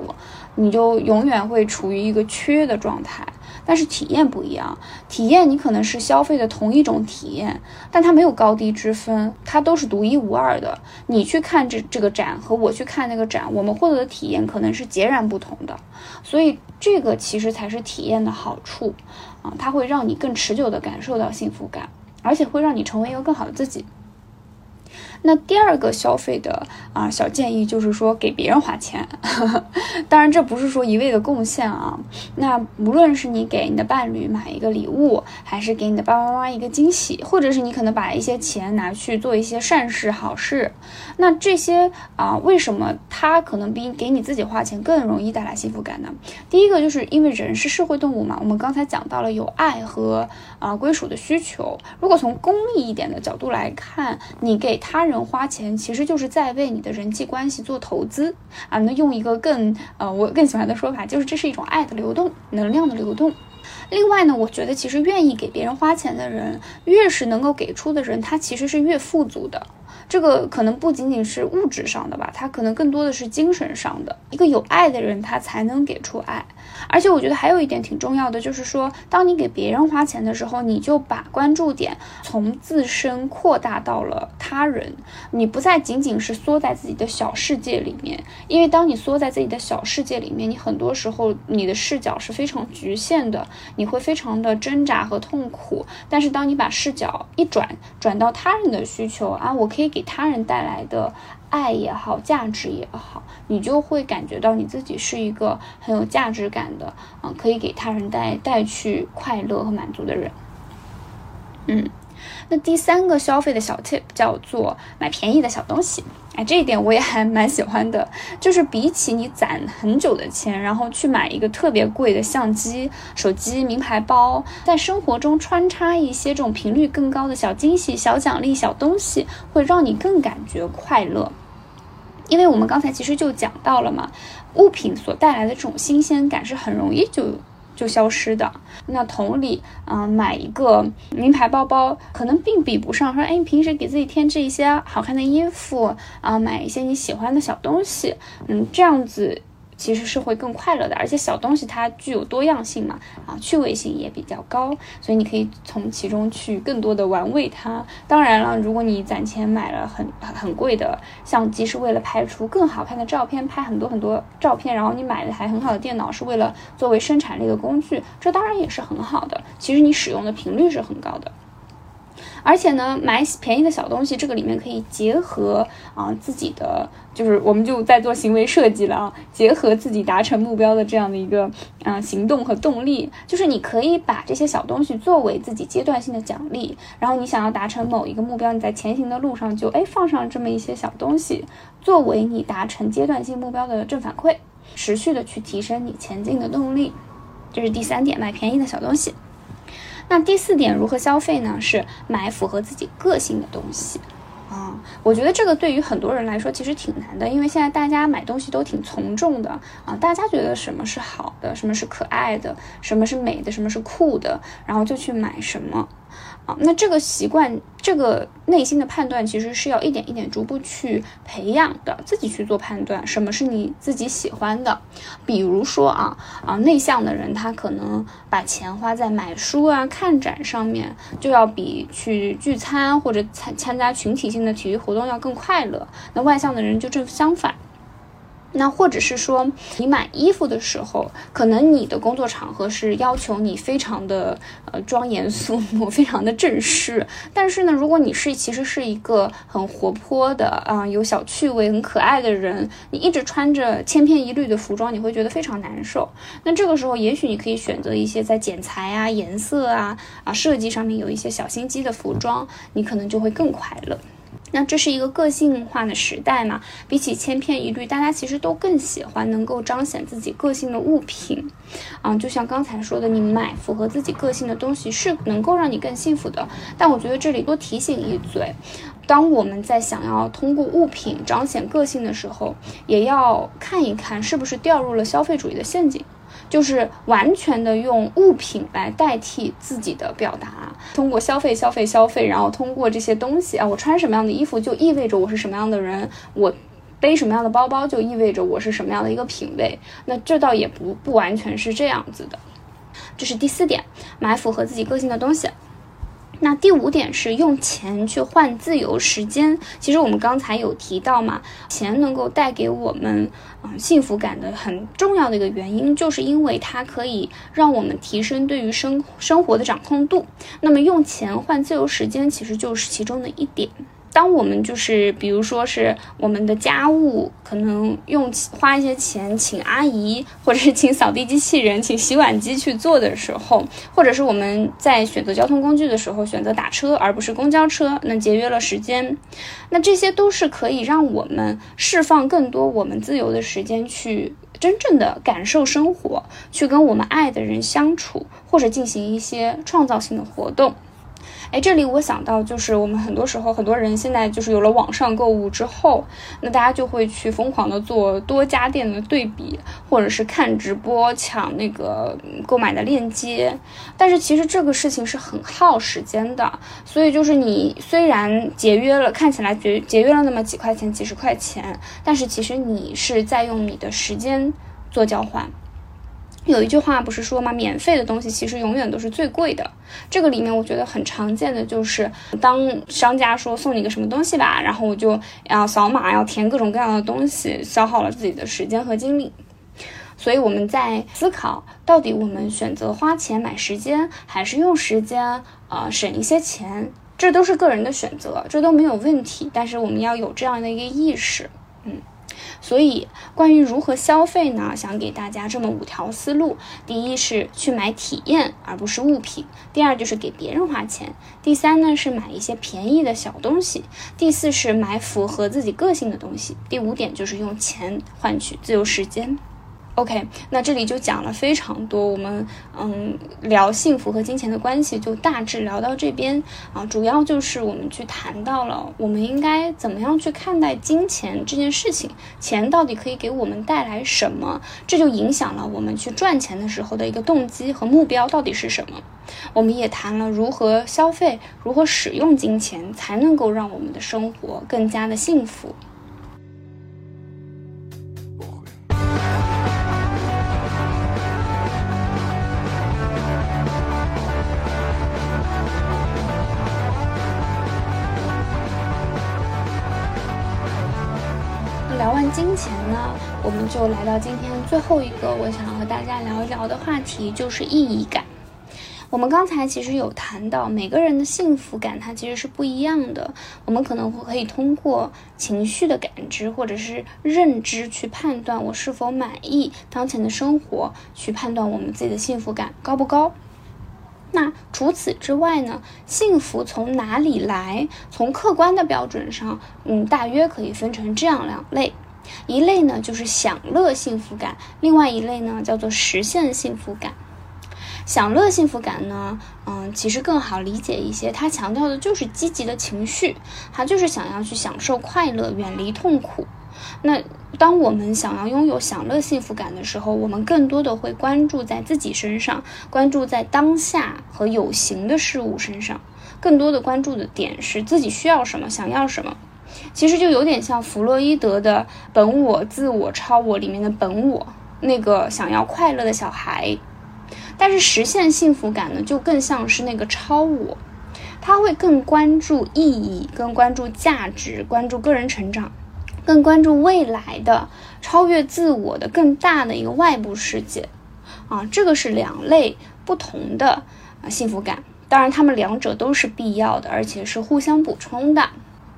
S1: 你就永远会处于一个缺的状态。但是体验不一样，体验你可能是消费的同一种体验，但它没有高低之分，它都是独一无二的。你去看这这个展和我去看那个展，我们获得的体验可能是截然不同的。所以这个其实才是体验的好处啊，它会让你更持久的感受到幸福感，而且会让你成为一个更好的自己。那第二个消费的啊小建议就是说给别人花钱，*laughs* 当然这不是说一味的贡献啊。那无论是你给你的伴侣买一个礼物，还是给你的爸爸妈妈一个惊喜，或者是你可能把一些钱拿去做一些善事好事，那这些啊为什么他可能比给你自己花钱更容易带来幸福感呢？第一个就是因为人是社会动物嘛，我们刚才讲到了有爱和啊归属的需求。如果从功利一点的角度来看，你给他人。人花钱其实就是在为你的人际关系做投资啊。那用一个更呃我更喜欢的说法，就是这是一种爱的流动，能量的流动。另外呢，我觉得其实愿意给别人花钱的人，越是能够给出的人，他其实是越富足的。这个可能不仅仅是物质上的吧，他可能更多的是精神上的。一个有爱的人，他才能给出爱。而且我觉得还有一点挺重要的，就是说，当你给别人花钱的时候，你就把关注点从自身扩大到了他人，你不再仅仅是缩在自己的小世界里面。因为当你缩在自己的小世界里面，你很多时候你的视角是非常局限的，你会非常的挣扎和痛苦。但是当你把视角一转，转到他人的需求啊，我可以给他人带来的。爱也好，价值也好，你就会感觉到你自己是一个很有价值感的，嗯，可以给他人带带去快乐和满足的人。嗯，那第三个消费的小 tip 叫做买便宜的小东西。哎，这一点我也还蛮喜欢的，就是比起你攒很久的钱，然后去买一个特别贵的相机、手机、名牌包，在生活中穿插一些这种频率更高的小惊喜、小奖励、小东西，会让你更感觉快乐。因为我们刚才其实就讲到了嘛，物品所带来的这种新鲜感是很容易就就消失的。那同理，啊，买一个名牌包包，可能并比不上说，哎，你平时给自己添置一些好看的衣服啊，买一些你喜欢的小东西，嗯，这样子。其实是会更快乐的，而且小东西它具有多样性嘛，啊，趣味性也比较高，所以你可以从其中去更多的玩味它。当然了，如果你攒钱买了很很贵的相机，是为了拍出更好看的照片，拍很多很多照片，然后你买了台很好的电脑，是为了作为生产力的工具，这当然也是很好的。其实你使用的频率是很高的。而且呢，买便宜的小东西，这个里面可以结合啊自己的，就是我们就在做行为设计了啊，结合自己达成目标的这样的一个啊行动和动力，就是你可以把这些小东西作为自己阶段性的奖励，然后你想要达成某一个目标，你在前行的路上就哎放上这么一些小东西，作为你达成阶段性目标的正反馈，持续的去提升你前进的动力，这是第三点，买便宜的小东西。那第四点如何消费呢？是买符合自己个性的东西，啊，我觉得这个对于很多人来说其实挺难的，因为现在大家买东西都挺从众的啊，大家觉得什么是好的，什么是可爱的，什么是美的，什么是酷的，然后就去买什么。啊，那这个习惯，这个内心的判断，其实是要一点一点逐步去培养的，自己去做判断，什么是你自己喜欢的。比如说啊啊，内向的人他可能把钱花在买书啊、看展上面，就要比去聚餐或者参参加群体性的体育活动要更快乐。那外向的人就正相反。那或者是说，你买衣服的时候，可能你的工作场合是要求你非常的呃庄严肃穆，非常的正式。但是呢，如果你是其实是一个很活泼的啊，有小趣味、很可爱的人，你一直穿着千篇一律的服装，你会觉得非常难受。那这个时候，也许你可以选择一些在剪裁啊、颜色啊、啊设计上面有一些小心机的服装，你可能就会更快乐。那这是一个个性化的时代嘛？比起千篇一律，大家其实都更喜欢能够彰显自己个性的物品。啊，就像刚才说的，你买符合自己个性的东西是能够让你更幸福的。但我觉得这里多提醒一嘴，当我们在想要通过物品彰显个性的时候，也要看一看是不是掉入了消费主义的陷阱。就是完全的用物品来代替自己的表达，通过消费、消费、消费，然后通过这些东西啊，我穿什么样的衣服就意味着我是什么样的人，我背什么样的包包就意味着我是什么样的一个品味。那这倒也不不完全是这样子的。这是第四点，买符合自己个性的东西。那第五点是用钱去换自由时间。其实我们刚才有提到嘛，钱能够带给我们嗯幸福感的很重要的一个原因，就是因为它可以让我们提升对于生生活的掌控度。那么用钱换自由时间，其实就是其中的一点。当我们就是，比如说是我们的家务，可能用花一些钱请阿姨，或者是请扫地机器人、请洗碗机去做的时候，或者是我们在选择交通工具的时候选择打车而不是公交车，那节约了时间，那这些都是可以让我们释放更多我们自由的时间，去真正的感受生活，去跟我们爱的人相处，或者进行一些创造性的活动。哎，这里我想到，就是我们很多时候，很多人现在就是有了网上购物之后，那大家就会去疯狂的做多家店的对比，或者是看直播抢那个购买的链接。但是其实这个事情是很耗时间的，所以就是你虽然节约了，看起来节节约了那么几块钱、几十块钱，但是其实你是在用你的时间做交换。有一句话不是说吗？免费的东西其实永远都是最贵的。这个里面我觉得很常见的就是，当商家说送你个什么东西吧，然后我就要扫码，要填各种各样的东西，消耗了自己的时间和精力。所以我们在思考，到底我们选择花钱买时间，还是用时间呃省一些钱，这都是个人的选择，这都没有问题。但是我们要有这样的一个意识，嗯。所以，关于如何消费呢？想给大家这么五条思路：第一是去买体验，而不是物品；第二就是给别人花钱；第三呢是买一些便宜的小东西；第四是买符合自己个性的东西；第五点就是用钱换取自由时间。OK，那这里就讲了非常多，我们嗯聊幸福和金钱的关系就大致聊到这边啊，主要就是我们去谈到了我们应该怎么样去看待金钱这件事情，钱到底可以给我们带来什么，这就影响了我们去赚钱的时候的一个动机和目标到底是什么。我们也谈了如何消费，如何使用金钱才能够让我们的生活更加的幸福。金钱呢，我们就来到今天最后一个我想和大家聊一聊的话题，就是意义感。我们刚才其实有谈到，每个人的幸福感它其实是不一样的。我们可能会可以通过情绪的感知或者是认知去判断我是否满意当前的生活，去判断我们自己的幸福感高不高。那除此之外呢？幸福从哪里来？从客观的标准上，嗯，大约可以分成这样两类：一类呢就是享乐幸福感，另外一类呢叫做实现幸福感。享乐幸福感呢，嗯，其实更好理解一些，它强调的就是积极的情绪，它就是想要去享受快乐，远离痛苦。那当我们想要拥有享乐幸福感的时候，我们更多的会关注在自己身上，关注在当下和有形的事物身上，更多的关注的点是自己需要什么，想要什么。其实就有点像弗洛伊德的本我、自我、超我里面的本我，那个想要快乐的小孩。但是实现幸福感呢，就更像是那个超我，他会更关注意义，更关注价值，关注个人成长，更关注未来的超越自我的更大的一个外部世界，啊，这个是两类不同的啊幸福感。当然，他们两者都是必要的，而且是互相补充的。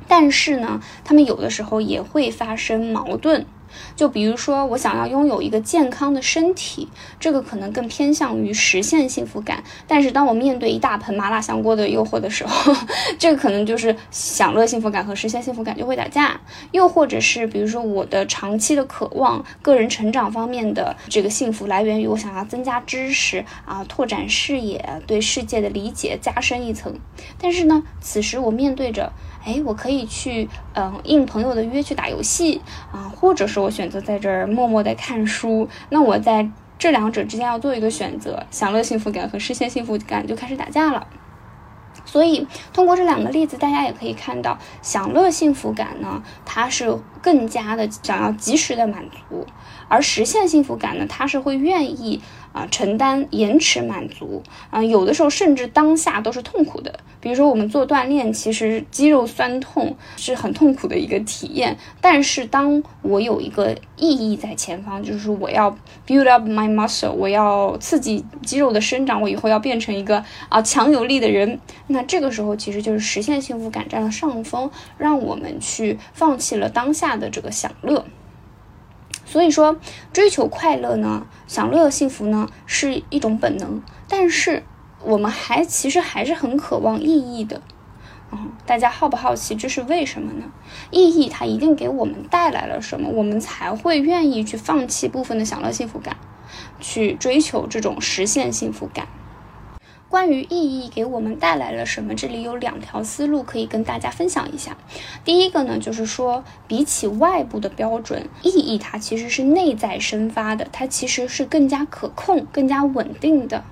S1: 但是呢，他们有的时候也会发生矛盾。就比如说，我想要拥有一个健康的身体，这个可能更偏向于实现幸福感。但是，当我面对一大盆麻辣香锅的诱惑的时候，*laughs* 这个可能就是享乐幸福感和实现幸福感就会打架。又或者是，比如说我的长期的渴望，个人成长方面的这个幸福来源于我想要增加知识啊，拓展视野，对世界的理解加深一层。但是呢，此时我面对着。哎，我可以去，嗯，应朋友的约去打游戏啊，或者是我选择在这儿默默的看书。那我在这两者之间要做一个选择，享乐幸福感和实现幸福感就开始打架了。所以，通过这两个例子，大家也可以看到，享乐幸福感呢，它是更加的想要及时的满足，而实现幸福感呢，它是会愿意。啊，承担延迟满足啊，有的时候甚至当下都是痛苦的。比如说，我们做锻炼，其实肌肉酸痛是很痛苦的一个体验。但是，当我有一个意义在前方，就是我要 build up my muscle，我要刺激肌肉的生长，我以后要变成一个啊强有力的人。那这个时候，其实就是实现幸福感占了上风，让我们去放弃了当下的这个享乐。所以说，追求快乐呢，享乐幸福呢，是一种本能。但是，我们还其实还是很渴望意义的。嗯，大家好不好奇这是为什么呢？意义它一定给我们带来了什么，我们才会愿意去放弃部分的享乐幸福感，去追求这种实现幸福感。关于意义给我们带来了什么，这里有两条思路可以跟大家分享一下。第一个呢，就是说，比起外部的标准，意义它其实是内在生发的，它其实是更加可控、更加稳定的。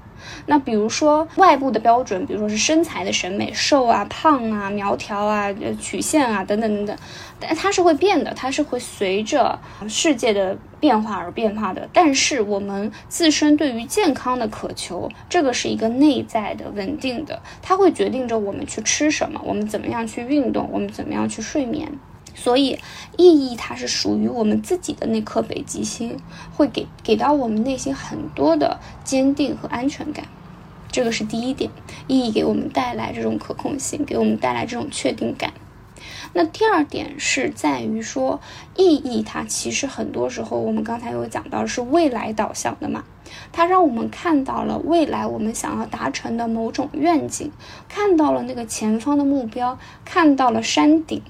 S1: 那比如说外部的标准，比如说是身材的审美，瘦啊、胖啊、苗条啊、曲线啊等等等等，但它是会变的，它是会随着世界的变化而变化的。但是我们自身对于健康的渴求，这个是一个内在的、稳定的，它会决定着我们去吃什么，我们怎么样去运动，我们怎么样去睡眠。所以，意义它是属于我们自己的那颗北极星，会给给到我们内心很多的坚定和安全感。这个是第一点，意义给我们带来这种可控性，给我们带来这种确定感。那第二点是在于说，意义它其实很多时候，我们刚才有讲到是未来导向的嘛，它让我们看到了未来我们想要达成的某种愿景，看到了那个前方的目标，看到了山顶。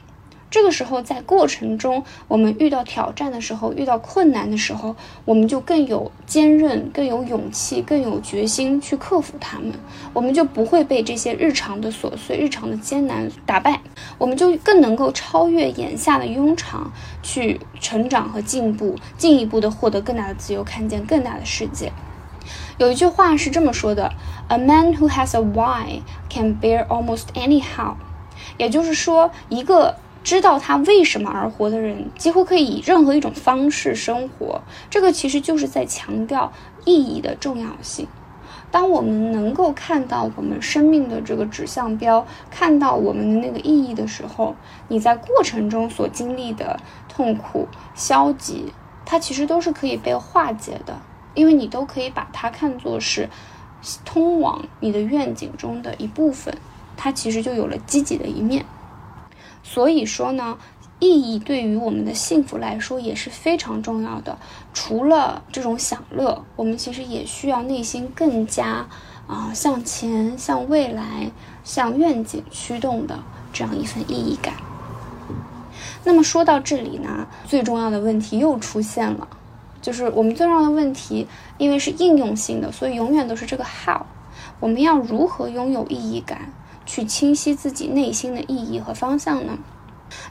S1: 这个时候，在过程中，我们遇到挑战的时候，遇到困难的时候，我们就更有坚韧、更有勇气、更有决心去克服它们。我们就不会被这些日常的琐碎、日常的艰难打败，我们就更能够超越眼下的庸常，去成长和进步，进一步的获得更大的自由，看见更大的世界。有一句话是这么说的：“A man who has a why can bear almost anyhow。”也就是说，一个知道他为什么而活的人，几乎可以以任何一种方式生活。这个其实就是在强调意义的重要性。当我们能够看到我们生命的这个指向标，看到我们的那个意义的时候，你在过程中所经历的痛苦、消极，它其实都是可以被化解的。因为你都可以把它看作是通往你的愿景中的一部分，它其实就有了积极的一面。所以说呢，意义对于我们的幸福来说也是非常重要的。除了这种享乐，我们其实也需要内心更加啊向前、向未来、向愿景驱动的这样一份意义感。那么说到这里呢，最重要的问题又出现了。就是我们最重要的问题，因为是应用性的，所以永远都是这个 how。我们要如何拥有意义感，去清晰自己内心的意义和方向呢？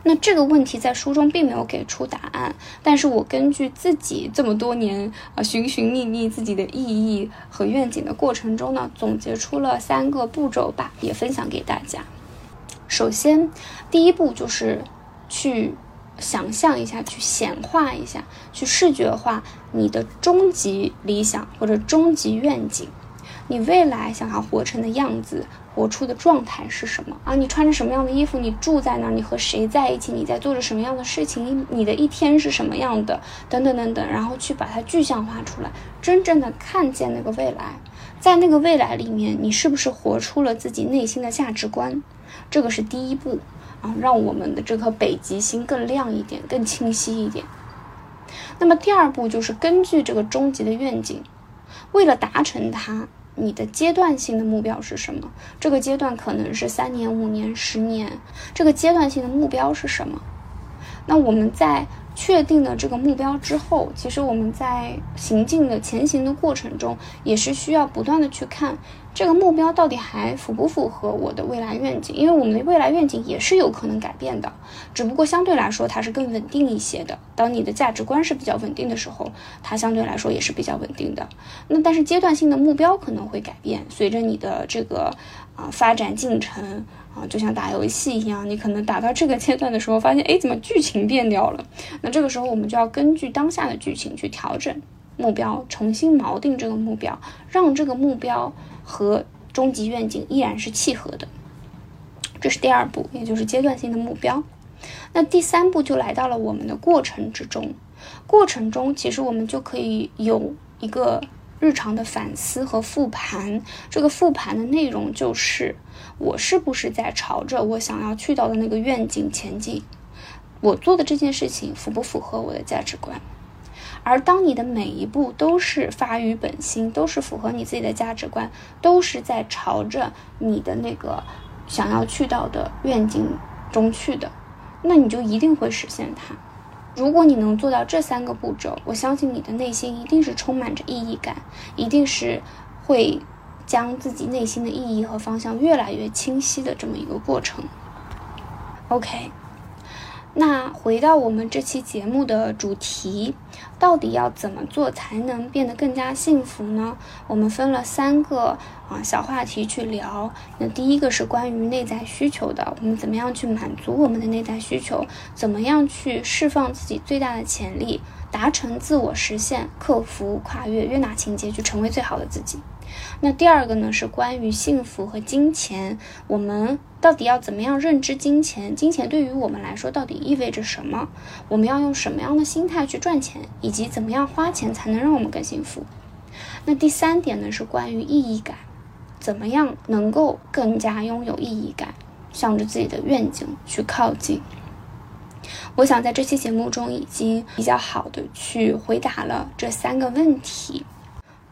S1: 那这个问题在书中并没有给出答案，但是我根据自己这么多年啊寻寻觅觅自己的意义和愿景的过程中呢，总结出了三个步骤吧，也分享给大家。首先，第一步就是去。想象一下，去显化一下，去视觉化你的终极理想或者终极愿景，你未来想要活成的样子，活出的状态是什么啊？你穿着什么样的衣服？你住在哪？你和谁在一起？你在做着什么样的事情？你的一天是什么样的？等等等等，然后去把它具象化出来，真正的看见那个未来，在那个未来里面，你是不是活出了自己内心的价值观？这个是第一步。啊，让我们的这颗北极星更亮一点，更清晰一点。那么第二步就是根据这个终极的愿景，为了达成它，你的阶段性的目标是什么？这个阶段可能是三年、五年、十年。这个阶段性的目标是什么？那我们在确定了这个目标之后，其实我们在行进的前行的过程中，也是需要不断的去看。这个目标到底还符不符合我的未来愿景？因为我们的未来愿景也是有可能改变的，只不过相对来说它是更稳定一些的。当你的价值观是比较稳定的时候，它相对来说也是比较稳定的。那但是阶段性的目标可能会改变，随着你的这个啊发展进程啊，就像打游戏一样，你可能打到这个阶段的时候，发现哎怎么剧情变掉了？那这个时候我们就要根据当下的剧情去调整目标，重新锚定这个目标，让这个目标。和终极愿景依然是契合的，这是第二步，也就是阶段性的目标。那第三步就来到了我们的过程之中，过程中其实我们就可以有一个日常的反思和复盘。这个复盘的内容就是，我是不是在朝着我想要去到的那个愿景前进？我做的这件事情符不符合我的价值观？而当你的每一步都是发于本心，都是符合你自己的价值观，都是在朝着你的那个想要去到的愿景中去的，那你就一定会实现它。如果你能做到这三个步骤，我相信你的内心一定是充满着意义感，一定是会将自己内心的意义和方向越来越清晰的这么一个过程。OK。那回到我们这期节目的主题，到底要怎么做才能变得更加幸福呢？我们分了三个啊小话题去聊。那第一个是关于内在需求的，我们怎么样去满足我们的内在需求？怎么样去释放自己最大的潜力，达成自我实现，克服跨越约拿情节，去成为最好的自己？那第二个呢，是关于幸福和金钱。我们到底要怎么样认知金钱？金钱对于我们来说到底意味着什么？我们要用什么样的心态去赚钱，以及怎么样花钱才能让我们更幸福？那第三点呢，是关于意义感。怎么样能够更加拥有意义感，向着自己的愿景去靠近？我想在这期节目中已经比较好的去回答了这三个问题。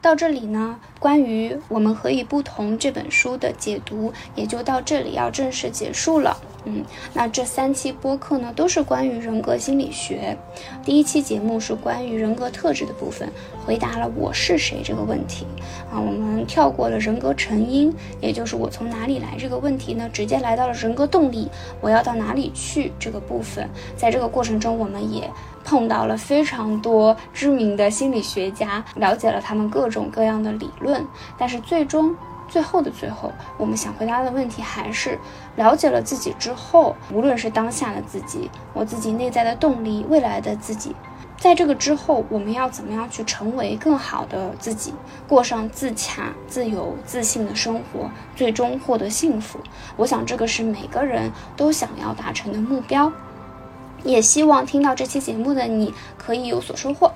S1: 到这里呢，关于我们何以不同这本书的解读也就到这里要正式结束了。嗯，那这三期播客呢，都是关于人格心理学。第一期节目是关于人格特质的部分，回答了我是谁这个问题。啊，我们跳过了人格成因，也就是我从哪里来这个问题呢，直接来到了人格动力，我要到哪里去这个部分。在这个过程中，我们也。碰到了非常多知名的心理学家，了解了他们各种各样的理论，但是最终最后的最后，我们想回答的问题还是了解了自己之后，无论是当下的自己，我自己内在的动力，未来的自己，在这个之后，我们要怎么样去成为更好的自己，过上自洽、自由、自信的生活，最终获得幸福？我想这个是每个人都想要达成的目标。也希望听到这期节目的你可以有所收获。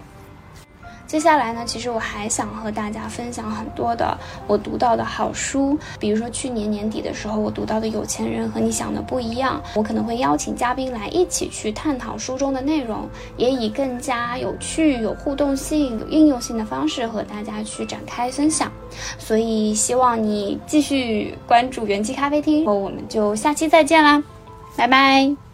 S1: 接下来呢，其实我还想和大家分享很多的我读到的好书，比如说去年年底的时候，我读到的《有钱人和你想的不一样》，我可能会邀请嘉宾来一起去探讨书中的内容，也以更加有趣、有互动性、有应用性的方式和大家去展开分享。所以希望你继续关注元气咖啡厅，我们就下期再见啦，拜拜。